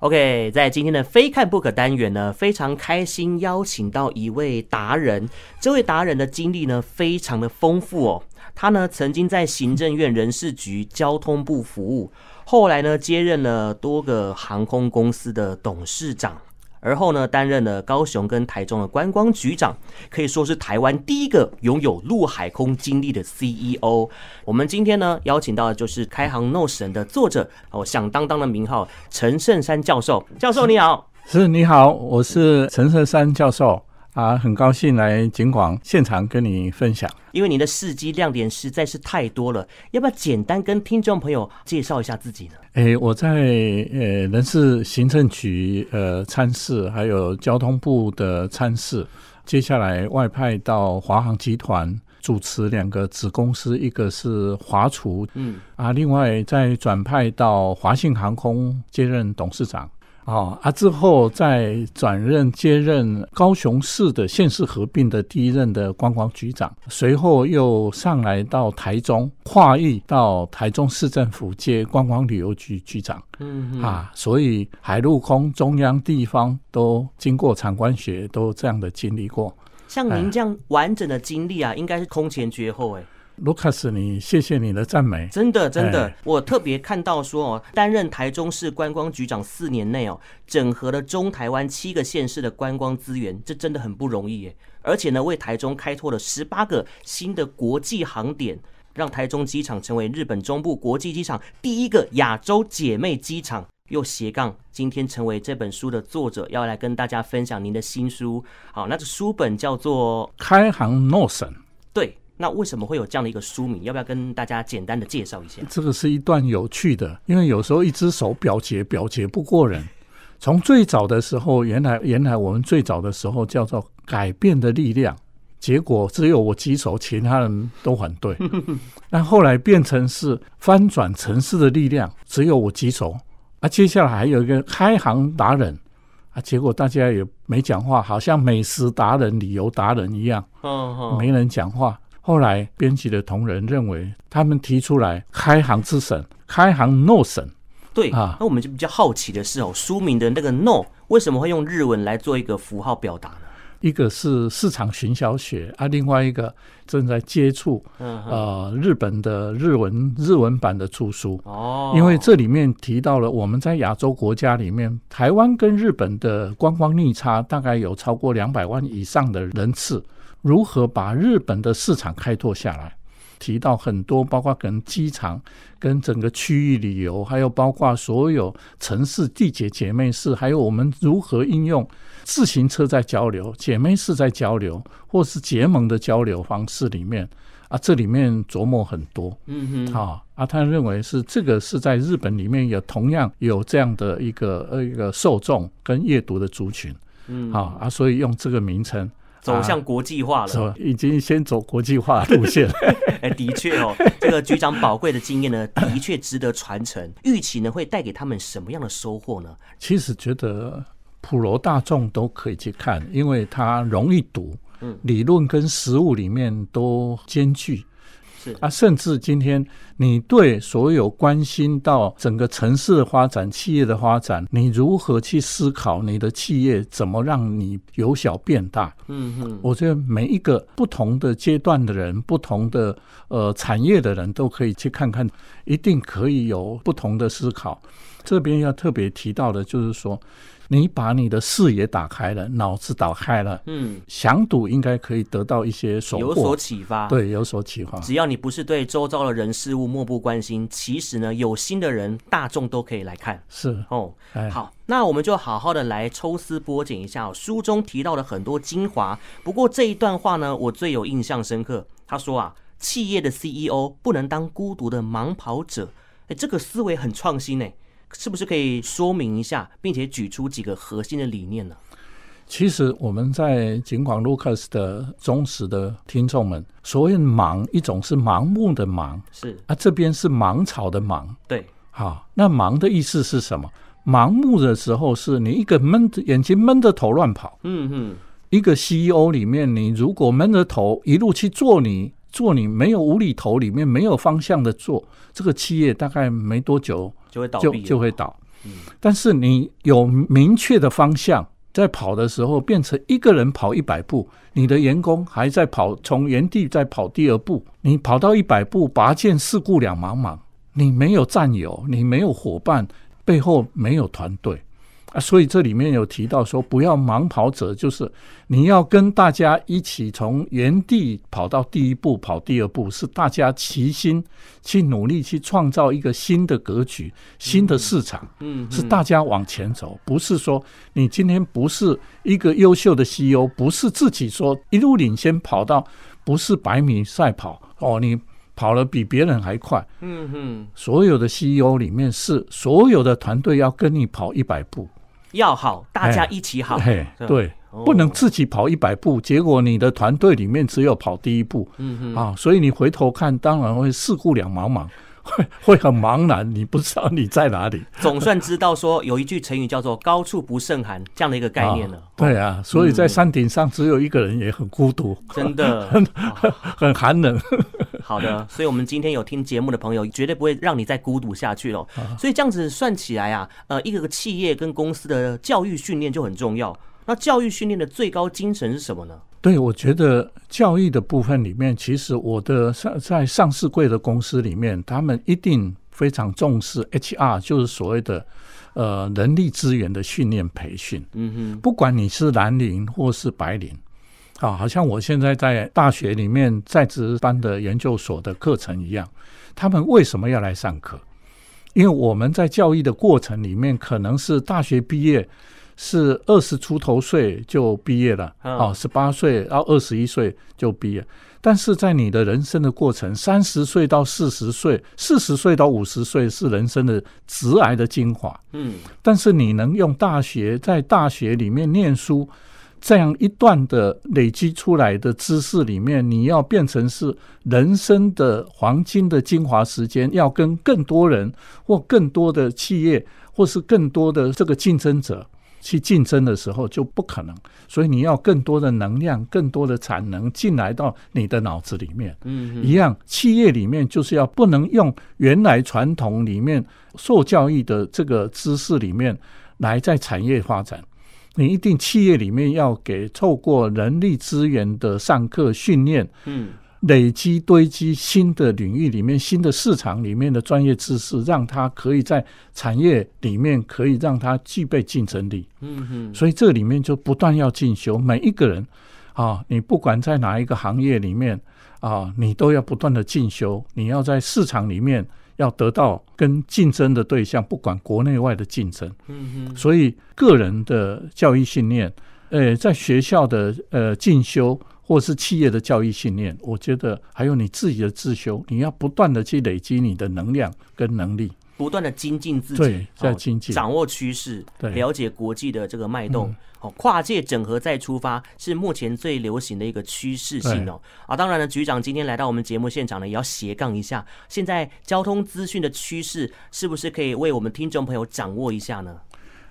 OK，在今天的非看不可单元呢，非常开心邀请到一位达人。这位达人的经历呢，非常的丰富哦。他呢，曾经在行政院人事局交通部服务，后来呢，接任了多个航空公司的董事长。而后呢，担任了高雄跟台中的观光局长，可以说是台湾第一个拥有陆海空经历的 CEO。我们今天呢，邀请到的就是《开航 NO 神》的作者哦，响当当的名号陈胜山教授。教授你好，是你好，我是陈胜山教授。啊，很高兴来警广现场跟你分享。因为你的事迹亮点实在是太多了，要不要简单跟听众朋友介绍一下自己呢？哎，我在呃人事行政局呃参事，还有交通部的参事，接下来外派到华航集团主持两个子公司，一个是华厨，嗯啊，另外再转派到华信航空接任董事长。啊啊！之后再转任接任高雄市的县市合并的第一任的观光局长，随后又上来到台中，跨域到台中市政府接观光旅游局局长。嗯啊，所以海陆空中央地方都经过长官学，都这样的经历过。像您这样完整的经历啊，应该是空前绝后哎。卢卡斯，你谢谢你的赞美，真的真的，我特别看到说哦，担任台中市观光局长四年内哦，整合了中台湾七个县市的观光资源，这真的很不容易耶。而且呢，为台中开拓了十八个新的国际航点，让台中机场成为日本中部国际机场第一个亚洲姐妹机场。又斜杠，今天成为这本书的作者，要来跟大家分享您的新书。好，那这书本叫做《开航 NO 神》，对。那为什么会有这样的一个书名？要不要跟大家简单的介绍一下？这个是一段有趣的，因为有时候一只手表决表决不过人。从最早的时候，原来原来我们最早的时候叫做改变的力量，结果只有我举手，其他人都反对。那后来变成是翻转城市的力量，只有我举手。啊，接下来还有一个开行达人啊，结果大家也没讲话，好像美食达人、旅游达人一样，没人讲话。后来编辑的同仁认为，他们提出来“开行之省”，“开行 NO 神”。对啊，那我们就比较好奇的是哦，书名的那个 “NO” 为什么会用日文来做一个符号表达呢？一个是市场行销学啊，另外一个正在接触呃日本的日文日文版的出书哦，因为这里面提到了我们在亚洲国家里面，台湾跟日本的观光逆差大概有超过两百万以上的人次。如何把日本的市场开拓下来？提到很多，包括跟机场、跟整个区域旅游，还有包括所有城市地铁姐妹市，还有我们如何应用自行车在交流、姐妹市在交流，或是结盟的交流方式里面啊，这里面琢磨很多。嗯哼，啊啊，他认为是这个是在日本里面有同样有这样的一个呃一个受众跟阅读的族群。嗯，啊啊，所以用这个名称。走向国际化了，啊，已经先走国际化路线了。哎，的确哦，这个局长宝贵的经验呢，的确值得传承。预期呢，会带给他们什么样的收获呢？其实觉得普罗大众都可以去看，因为它容易读，嗯，理论跟实物里面都兼具。是啊，甚至今天你对所有关心到整个城市的发展、企业的发展，你如何去思考你的企业怎么让你由小变大？嗯哼，我觉得每一个不同的阶段的人、不同的呃产业的人都可以去看看，一定可以有不同的思考。这边要特别提到的就是说。你把你的视野打开了，脑子打开了，嗯，想赌应该可以得到一些收获，有所启发，对，有所启发。只要你不是对周遭的人事物漠不关心，其实呢，有心的人大众都可以来看。是哦，好，那我们就好好的来抽丝剥茧一下哦，书中提到的很多精华，不过这一段话呢，我最有印象深刻。他说啊，企业的 CEO 不能当孤独的盲跑者，哎，这个思维很创新哎。是不是可以说明一下，并且举出几个核心的理念呢？其实我们在尽管 Lucas 的忠实的听众们，所谓盲，一种是盲目的盲，是啊，这边是芒草的芒，对，好，那盲的意思是什么？盲目的时候是你一个闷着眼睛闷着头乱跑，嗯嗯，一个 CEO 里面，你如果闷着头一路去做你。做你没有无厘头，里面没有方向的做，这个企业大概没多久就会倒，就就会倒。嗯，但是你有明确的方向，在跑的时候变成一个人跑一百步，你的员工还在跑，从原地再跑第二步，你跑到一百步，拔剑四顾两茫茫，你没有战友，你没有伙伴，背后没有团队。啊，所以这里面有提到说，不要盲跑者，就是你要跟大家一起从原地跑到第一步，跑第二步，是大家齐心去努力去创造一个新的格局、新的市场。嗯，是大家往前走，不是说你今天不是一个优秀的 CEO，不是自己说一路领先跑到，不是百米赛跑哦，你跑了比别人还快。嗯哼，所有的 CEO 里面是所有的团队要跟你跑一百步。要好，大家一起好。嘿，对，不能自己跑一百步，结果你的团队里面只有跑第一步。嗯嗯啊，所以你回头看，当然会四顾两茫茫，会会很茫然，你不知道你在哪里。总算知道说有一句成语叫做“高处不胜寒”这样的一个概念了。对啊，所以在山顶上只有一个人也很孤独，真的 很很寒冷。好的，所以，我们今天有听节目的朋友，绝对不会让你再孤独下去了。所以这样子算起来啊，呃，一个个企业跟公司的教育训练就很重要。那教育训练的最高精神是什么呢？对，我觉得教育的部分里面，其实我的上在上市柜的公司里面，他们一定非常重视 HR，就是所谓的呃人力资源的训练培训。嗯哼，不管你是蓝领或是白领。啊，好像我现在在大学里面在职班的研究所的课程一样，他们为什么要来上课？因为我们在教育的过程里面，可能是大学毕业是二十出头岁就毕业了，啊，十八岁到二十一岁就毕业。但是在你的人生的过程，三十岁到四十岁，四十岁到五十岁是人生的直癌的精华。嗯，但是你能用大学在大学里面念书。这样一段的累积出来的知识里面，你要变成是人生的黄金的精华时间，要跟更多人或更多的企业，或是更多的这个竞争者去竞争的时候，就不可能。所以你要更多的能量、更多的产能进来到你的脑子里面。嗯，一样，企业里面就是要不能用原来传统里面受教育的这个知识里面来在产业发展。你一定企业里面要给透过人力资源的上课训练，嗯，累积堆积新的领域里面、新的市场里面的专业知识，让他可以在产业里面可以让他具备竞争力。嗯哼，所以这里面就不断要进修，每一个人啊，你不管在哪一个行业里面啊，你都要不断的进修，你要在市场里面。要得到跟竞争的对象，不管国内外的竞争，嗯哼，所以个人的教育信念，呃，在学校的呃进修，或是企业的教育信念，我觉得还有你自己的自修，你要不断的去累积你的能量跟能力。不断的精进自己，对，在精进，掌握趋势，对，了解国际的这个脉动，哦、嗯，跨界整合再出发是目前最流行的一个趋势性哦。啊，当然了，局长今天来到我们节目现场呢，也要斜杠一下。现在交通资讯的趋势是不是可以为我们听众朋友掌握一下呢？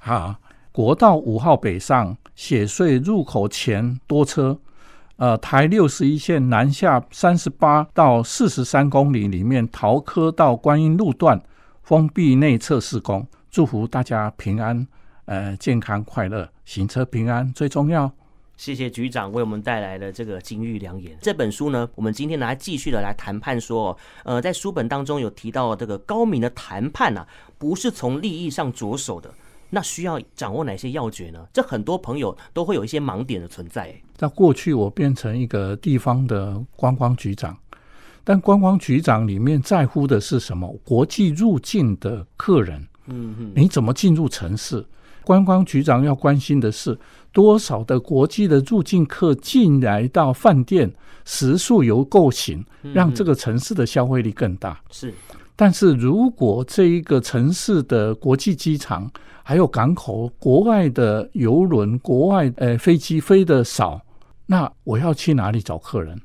好，国道五号北上，雪隧入口前多车。呃，台六十一线南下三十八到四十三公里里面，桃科到观音路段。封闭内侧施工，祝福大家平安，呃，健康快乐，行车平安最重要。谢谢局长为我们带来的这个金玉良言。这本书呢，我们今天来继续的来谈判说，呃，在书本当中有提到这个高明的谈判啊，不是从利益上着手的，那需要掌握哪些要诀呢？这很多朋友都会有一些盲点的存在。在过去，我变成一个地方的观光局长。但观光局长里面在乎的是什么？国际入境的客人，嗯嗯，你怎么进入城市？观光局长要关心的是多少的国际的入境客进来到饭店，食宿游购行，让这个城市的消费力更大。是，但是如果这一个城市的国际机场还有港口，国外的游轮、国外呃飞机飞的少，那我要去哪里找客人？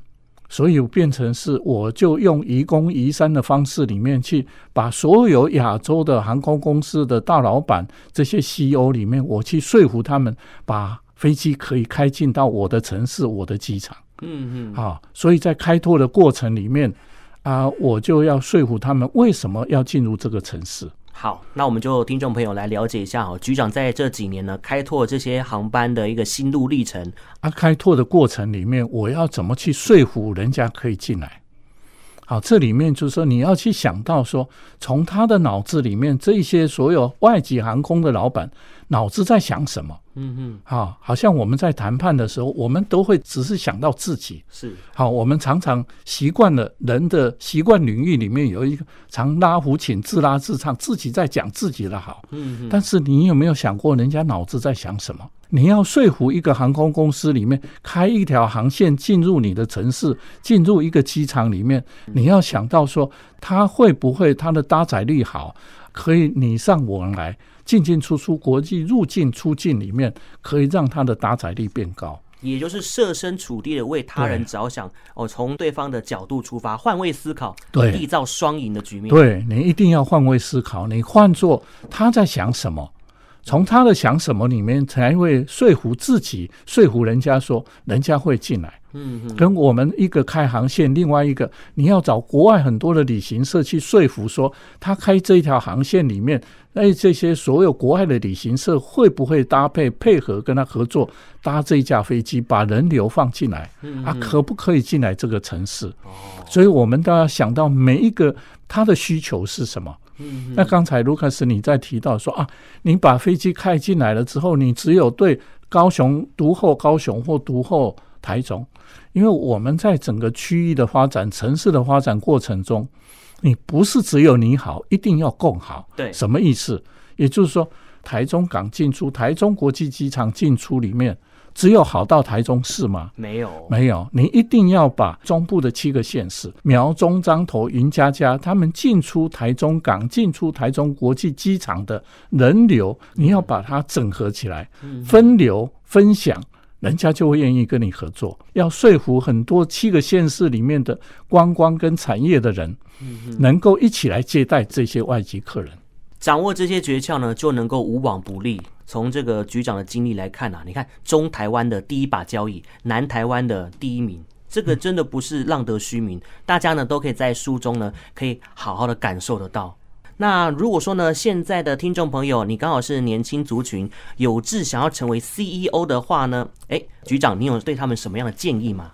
所以变成是，我就用移公移山的方式里面去把所有亚洲的航空公司的大老板这些 CEO 里面，我去说服他们把飞机可以开进到我的城市、我的机场。嗯嗯。啊，所以在开拓的过程里面啊，我就要说服他们为什么要进入这个城市。好，那我们就听众朋友来了解一下哦，局长在这几年呢，开拓这些航班的一个心路历程。啊，开拓的过程里面，我要怎么去说服人家可以进来？好，这里面就是说，你要去想到说，从他的脑子里面，这些所有外籍航空的老板脑子在想什么？嗯嗯，啊，好像我们在谈判的时候，我们都会只是想到自己。是，好，我们常常习惯了人的习惯领域里面有一个常拉胡琴，自拉自唱，自己在讲自己的好。嗯嗯，但是你有没有想过，人家脑子在想什么？你要说服一个航空公司里面开一条航线进入你的城市，进入一个机场里面，你要想到说，它会不会它的搭载率好，可以你上我来，进进出出国际入境出境里面，可以让他的搭载率变高。也就是设身处地的为他人着想，哦，从对方的角度出发，换位思考，对，缔造双赢的局面。对，你一定要换位思考，你换作他在想什么。从他的想什么里面才会说服自己，说服人家说人家会进来。嗯，跟我们一个开航线，另外一个你要找国外很多的旅行社去说服说他开这一条航线里面，哎，这些所有国外的旅行社会不会搭配配合跟他合作搭这一架飞机，把人流放进来？啊，可不可以进来这个城市？所以我们都要想到每一个他的需求是什么。嗯，那刚才卢卡斯你在提到说啊，你把飞机开进来了之后，你只有对高雄独后高雄或独后台中，因为我们在整个区域的发展、城市的发展过程中，你不是只有你好，一定要共好。对，什么意思？也就是说，台中港进出、台中国际机场进出里面。只有好到台中市吗？没有，没有。你一定要把中部的七个县市苗中、彰投、云嘉嘉他们进出台中港、进出台中国际机场的人流，你要把它整合起来，分流分享，人家就会愿意跟你合作。要说服很多七个县市里面的观光跟产业的人，能够一起来接待这些外籍客人。掌握这些诀窍呢，就能够无往不利。从这个局长的经历来看啊，你看中台湾的第一把交椅，南台湾的第一名，这个真的不是浪得虚名。大家呢都可以在书中呢可以好好的感受得到。那如果说呢，现在的听众朋友你刚好是年轻族群，有志想要成为 CEO 的话呢，诶，局长你有对他们什么样的建议吗？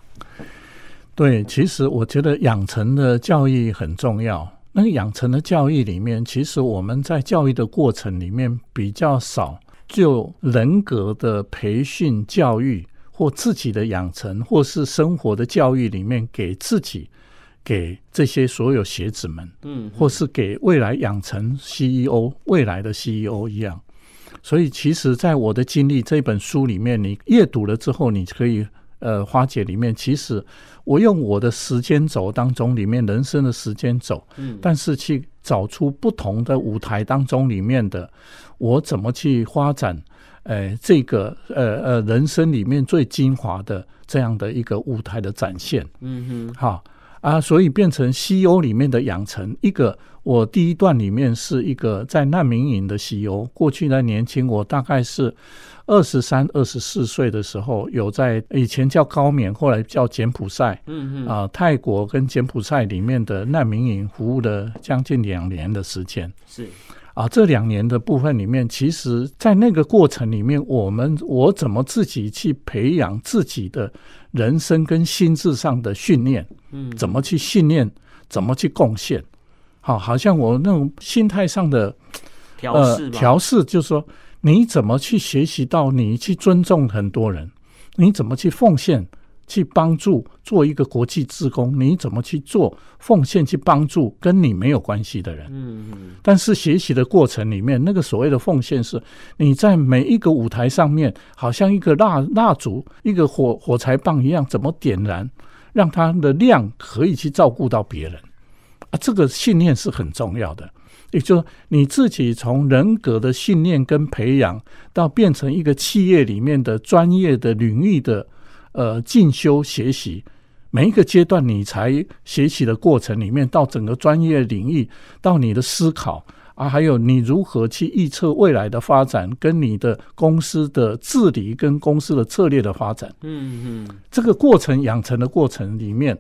对，其实我觉得养成的教育很重要。那个养成的教育里面，其实我们在教育的过程里面比较少。就人格的培训教育，或自己的养成，或是生活的教育里面，给自己，给这些所有学子们，嗯，或是给未来养成 CEO 未来的 CEO 一样。所以，其实，在我的经历这本书里面，你阅读了之后，你可以呃，花姐里面，其实我用我的时间轴当中里面人生的时间轴，嗯，但是去找出不同的舞台当中里面的。我怎么去发展？呃，这个呃呃，人生里面最精华的这样的一个舞台的展现，嗯哼，好啊，所以变成 CEO 里面的养成一个。我第一段里面是一个在难民营的 CEO，过去的年轻，我大概是二十三、二十四岁的时候，有在以前叫高棉，后来叫柬埔寨，嗯嗯，啊，泰国跟柬埔寨里面的难民营服务了将近两年的时间，是。啊，这两年的部分里面，其实，在那个过程里面，我们我怎么自己去培养自己的人生跟心智上的训练？嗯，怎么去训练？怎么去贡献？好，好像我那种心态上的调试，调试就是说，你怎么去学习到你去尊重很多人？你怎么去奉献？去帮助做一个国际志工，你怎么去做奉献去帮助跟你没有关系的人？嗯嗯。但是学习的过程里面，那个所谓的奉献是，你在每一个舞台上面，好像一个蜡蜡烛、一个火火柴棒一样，怎么点燃，让它的量可以去照顾到别人啊？这个信念是很重要的。也就是你自己从人格的信念跟培养，到变成一个企业里面的专业的领域的。呃，进修学习，每一个阶段你才学习的过程里面，到整个专业领域，到你的思考啊，还有你如何去预测未来的发展，跟你的公司的治理跟公司的策略的发展，嗯嗯，这个过程养成的过程里面，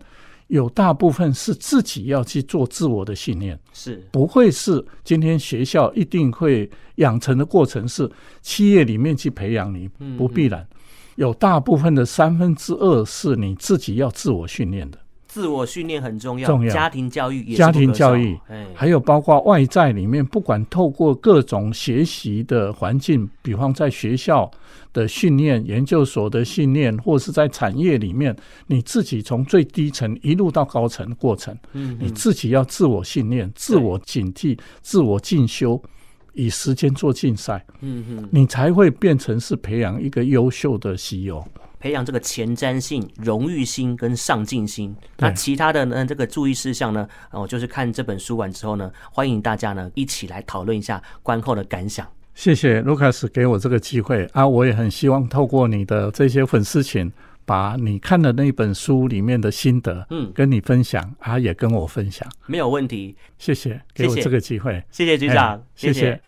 有大部分是自己要去做自我的训练，是。不会是今天学校一定会养成的过程是企业里面去培养你，不必然。有大部分的三分之二是你自己要自我训练的。自我训练很重要，重要。家庭教育也家庭教育，还有包括外在里面，不管透过各种学习的环境，比方在学校的训练、研究所的训练，或是在产业里面，你自己从最低层一路到高层的过程，嗯，你自己要自我训练、自我警惕、自我进修，以时间做竞赛，嗯哼，你才会变成是培养一个优秀的 CEO。培养这个前瞻性、荣誉心跟上进心。那其他的呢？这个注意事项呢？哦，就是看这本书完之后呢，欢迎大家呢一起来讨论一下观后的感想。谢谢卢卡斯给我这个机会啊！我也很希望透过你的这些粉丝群，把你看的那本书里面的心得，嗯，跟你分享啊，也跟我分享。没有问题。谢谢，给我这个机会。谢谢局长，谢谢。谢谢。